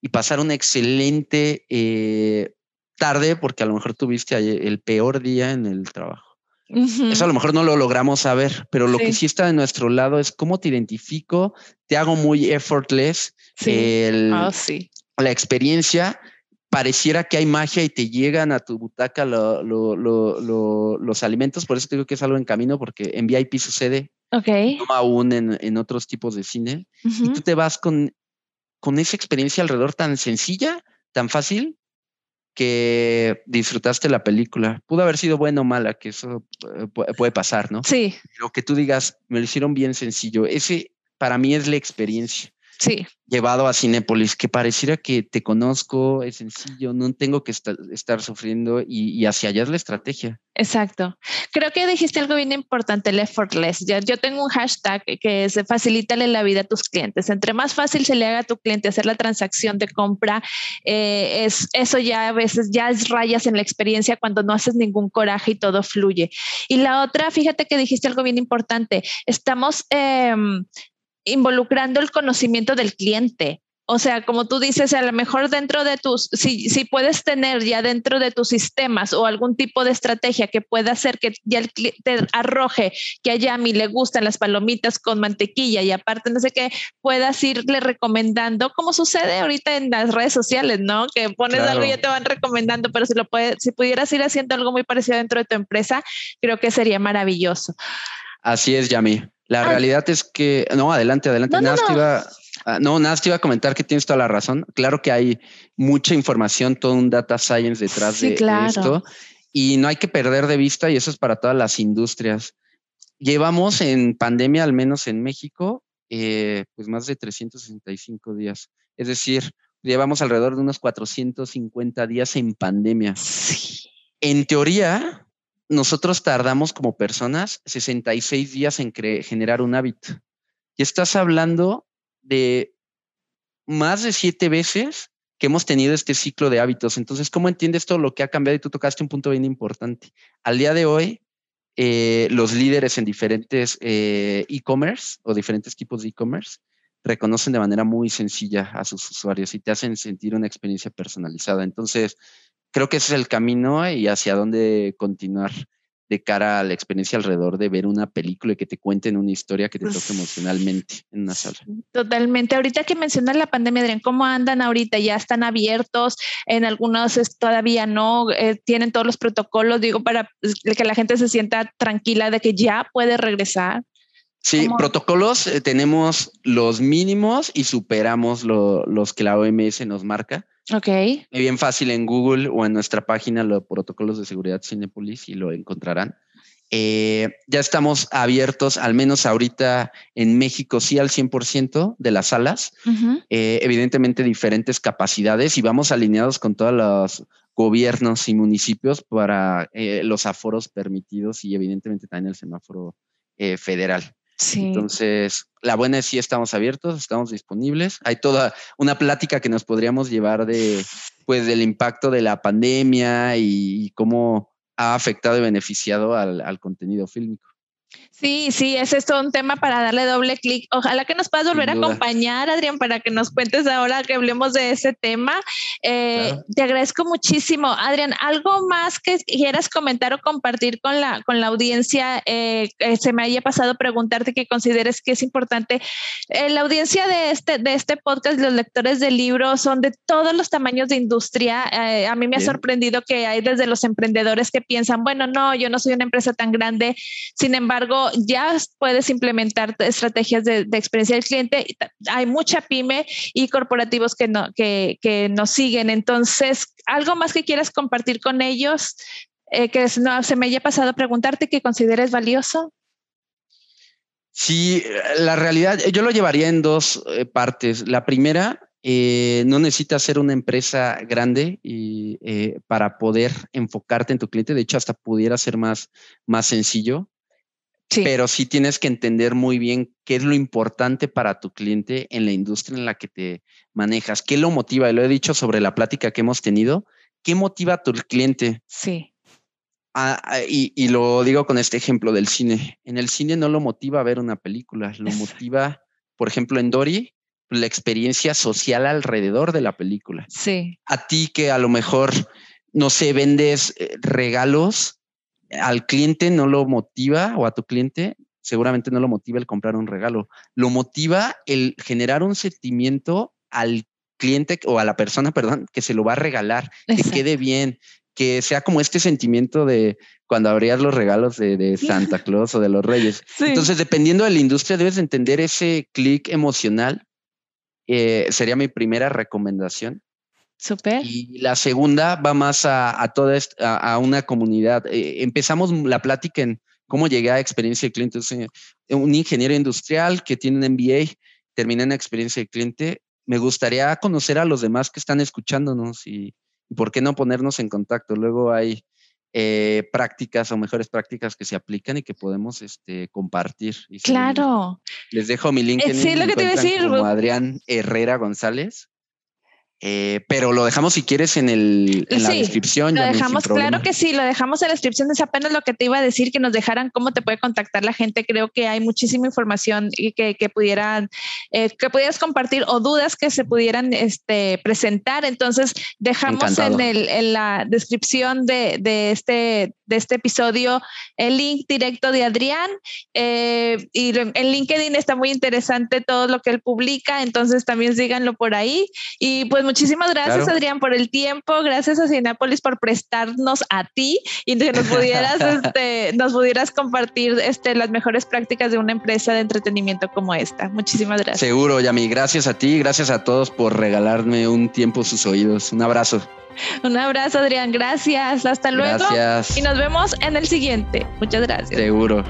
y pasar una excelente eh, tarde porque a lo mejor tuviste el peor día en el trabajo. Uh -huh. Eso a lo mejor no lo logramos saber, pero lo sí. que sí está de nuestro lado es cómo te identifico, te hago muy effortless sí. el, oh, sí. la experiencia. Pareciera que hay magia y te llegan a tu butaca lo, lo, los alimentos, por eso te digo que es algo en camino, porque en VIP sucede, okay. no aún en, en, otros tipos de cine, uh -huh. y tú te vas con con esa experiencia alrededor tan sencilla, tan fácil, que disfrutaste la película. Pudo haber sido buena o mala, que eso eh, puede pasar, ¿no? Sí. Pero que tú digas, me lo hicieron bien sencillo. Ese para mí es la experiencia. Sí. Llevado a Cinépolis, que pareciera que te conozco, es sencillo, no tengo que estar, estar sufriendo y, y, hacia allá es la estrategia. Exacto. Creo que dijiste algo bien importante, el effortless. Yo, yo tengo un hashtag que es facilítale la vida a tus clientes. Entre más fácil se le haga a tu cliente hacer la transacción de compra, eh, es, eso ya a veces ya es rayas en la experiencia cuando no haces ningún coraje y todo fluye. Y la otra, fíjate que dijiste algo bien importante. Estamos... Eh, involucrando el conocimiento del cliente. O sea, como tú dices, a lo mejor dentro de tus, si, si puedes tener ya dentro de tus sistemas o algún tipo de estrategia que pueda hacer que ya te arroje que a Yami le gustan las palomitas con mantequilla y aparte no sé qué, puedas irle recomendando, como sucede ahorita en las redes sociales, ¿no? Que pones algo y ya te van recomendando, pero si lo puedes, si pudieras ir haciendo algo muy parecido dentro de tu empresa, creo que sería maravilloso. Así es, Yami. La realidad es que, no, adelante, adelante. No, Ah, no, nada, te iba a comentar que tienes toda la razón. Claro que hay mucha información, todo un data science detrás de, esto y no hay que perder de vista y eso es para todas las industrias. Llevamos en pandemia, al menos en México, eh, pues más de 365 días. Es decir, llevamos alrededor de unos 450 días en pandemia. En teoría, nosotros tardamos como personas 66 días en generar un hábito. Y estás hablando de más de siete veces que hemos tenido este ciclo de hábitos. Entonces, ¿cómo entiendes todo lo que ha cambiado? Y tú tocaste un punto bien importante. Al día de hoy, eh, los líderes en diferentes eh, e-commerce o diferentes tipos de e-commerce reconocen de manera muy sencilla a sus usuarios y te hacen sentir una experiencia personalizada. Entonces, creo que ese es el camino y hacia dónde continuar de cara a la experiencia alrededor de ver una película y que te cuenten una historia que te toque emocionalmente en una sala. Totalmente. Ahorita que mencionas la pandemia, Adrián, ¿cómo andan ahorita? ¿Ya están abiertos? En algunos todavía no, eh, tienen todos los protocolos, digo, para que la gente se sienta tranquila de que ya puede regresar. Sí, protocolos eh, tenemos los mínimos y superamos los que la OMS nos marca. Ok. Bien fácil en Google o en nuestra página, los protocolos de seguridad Cinepolis, y lo encontrarán. Eh, ya estamos abiertos, al menos ahorita en México, sí al 100% de las salas. Eh, evidentemente diferentes capacidades y vamos alineados con todos los gobiernos y municipios para eh, los aforos permitidos y evidentemente también el semáforo federal. Entonces, la buena es sí estamos abiertos, estamos disponibles. Hay toda una plática que nos podríamos llevar de, pues, del impacto de la pandemia y, cómo ha afectado y beneficiado al, al contenido fílmico. Sí, sí, ese es todo un tema para darle doble clic. Ojalá que nos puedas volver a acompañar, Adrián, para que nos cuentes ahora que hablemos de ese tema. Eh, te agradezco muchísimo. Adrián, ¿algo más que quieras comentar o compartir con la, con la audiencia? Eh, se me haya pasado preguntarte que consideres que es importante. Eh, la audiencia de este, de este podcast, los lectores del libro, son de todos los tamaños de industria. a mí me ha sorprendido que hay desde los emprendedores que piensan, bueno, no, yo no soy una empresa tan grande, sin embargo, ya puedes implementar estrategias de, experiencia del cliente. Hay mucha pyme y corporativos que, no, que, nos siguen. Entonces, ¿algo más que quieras compartir con ellos? Eh, que no, se me haya pasado preguntarte que consideres valioso. Sí, la realidad, yo lo llevaría en dos eh, partes. La primera, eh, no necesitas ser una empresa grande para poder enfocarte en tu cliente. De hecho, hasta pudiera ser más, más sencillo. Pero sí tienes que entender muy bien qué es lo importante para tu cliente en la industria en la que te manejas, qué lo motiva. Y lo he dicho sobre la plática que hemos tenido. ¿Qué motiva a tu cliente? Sí. Ah, ah, y, lo digo con este ejemplo del cine. En el cine no lo motiva a ver una película, lo motiva, por ejemplo, en Dory, la experiencia social alrededor de la película. Sí. A ti que a lo mejor, no sé, vendes eh, regalos al cliente no lo motiva o a tu cliente seguramente no lo motiva el comprar un regalo, lo motiva el generar un sentimiento al cliente o a la persona, perdón, que se lo va a regalar, que quede bien, que sea como este sentimiento de cuando abrías los regalos de, Santa Claus o de los Reyes. Entonces, dependiendo de la industria, debes entender ese clic emocional. Eh, sería mi primera recomendación. Super. Y la segunda va más a, a toda a, una comunidad. Eh, empezamos la plática en cómo llegué a experiencia de cliente. un ingeniero industrial que tiene un MBA, termina en experiencia de cliente. Me gustaría conocer a los demás que están escuchándonos y, por qué no ponernos en contacto. Luego hay eh, prácticas o mejores prácticas que se aplican y que podemos este, compartir. claro. Les dejo mi link. Eh, sí, lo que te iba a decir. Como Adrián Herrera González. Eh, pero lo dejamos si quieres en, el, en la descripción. Lo dejamos, claro que sí, lo dejamos en la descripción. Es apenas lo que te iba a decir, que nos dejaran cómo te puede contactar la gente. Creo que hay muchísima información y que, que pudieran, eh, que pudieras compartir o dudas que se pudieran este, presentar. Entonces, dejamos en, el, en, la descripción de, de, este, de este episodio el link directo de Adrián. Eh, y en LinkedIn está muy interesante todo lo que él publica. Entonces, también síganlo por ahí. Y pues muchísimas gracias, Adrián, por el tiempo. Gracias a Cinepolis por prestarnos a ti y que nos pudieras, (laughs) este, nos pudieras compartir este, las mejores prácticas de una empresa de entretenimiento como esta. Muchísimas gracias. Seguro, Yami. Gracias a ti, gracias a todos por regalarme un tiempo sus oídos. Un abrazo. Un abrazo, Adrián. Gracias. Hasta luego. Gracias. Y nos vemos en el siguiente. Muchas gracias. Seguro.